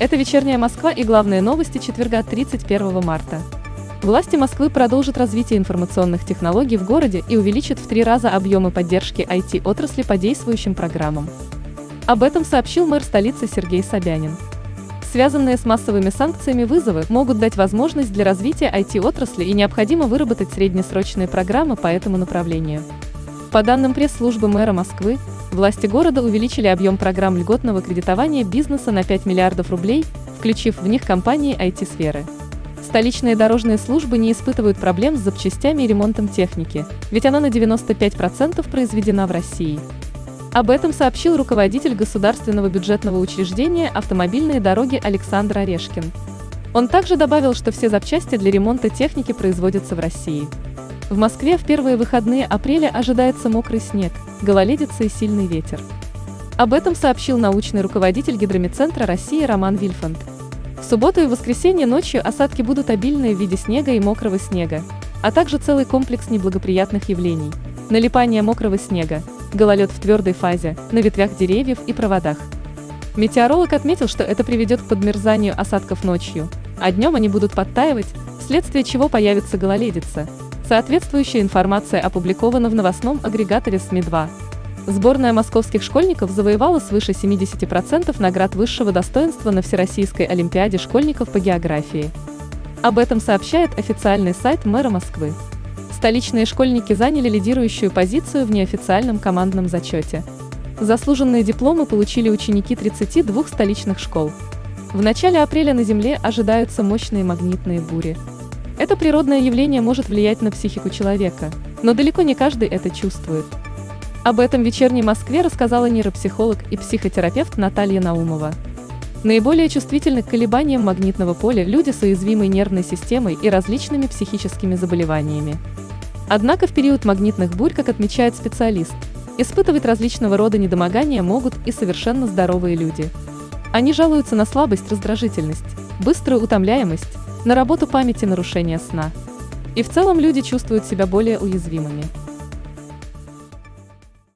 Это «Вечерняя Москва» и главные новости четверга 31 марта. Власти Москвы продолжат развитие информационных технологий в городе и увеличат в три раза объемы поддержки IT-отрасли по действующим программам. Об этом сообщил мэр столицы Сергей Собянин. Связанные с массовыми санкциями вызовы могут дать возможность для развития IT-отрасли и необходимо выработать среднесрочные программы по этому направлению. По данным пресс-службы мэра Москвы, власти города увеличили объем программ льготного кредитования бизнеса на 5 миллиардов рублей, включив в них компании IT-сферы. Столичные дорожные службы не испытывают проблем с запчастями и ремонтом техники, ведь она на 95% произведена в России. Об этом сообщил руководитель государственного бюджетного учреждения «Автомобильные дороги» Александр Орешкин. Он также добавил, что все запчасти для ремонта техники производятся в России. В Москве в первые выходные апреля ожидается мокрый снег, гололедица и сильный ветер. Об этом сообщил научный руководитель Гидромедцентра России Роман Вильфанд. В субботу и воскресенье ночью осадки будут обильные в виде снега и мокрого снега, а также целый комплекс неблагоприятных явлений. Налипание мокрого снега, гололед в твердой фазе, на ветвях деревьев и проводах. Метеоролог отметил, что это приведет к подмерзанию осадков ночью, а днем они будут подтаивать, вследствие чего появится гололедица – Соответствующая информация опубликована в новостном агрегаторе СМИ-2. Сборная московских школьников завоевала свыше 70% наград высшего достоинства на Всероссийской Олимпиаде школьников по географии. Об этом сообщает официальный сайт мэра Москвы. Столичные школьники заняли лидирующую позицию в неофициальном командном зачете. Заслуженные дипломы получили ученики 32 столичных школ. В начале апреля на Земле ожидаются мощные магнитные бури. Это природное явление может влиять на психику человека, но далеко не каждый это чувствует. Об этом в вечерней Москве рассказала нейропсихолог и психотерапевт Наталья Наумова. Наиболее чувствительны к колебаниям магнитного поля люди с уязвимой нервной системой и различными психическими заболеваниями. Однако в период магнитных бурь, как отмечает специалист, испытывать различного рода недомогания могут и совершенно здоровые люди. Они жалуются на слабость, раздражительность, быструю утомляемость, на работу памяти нарушения сна. И в целом люди чувствуют себя более уязвимыми.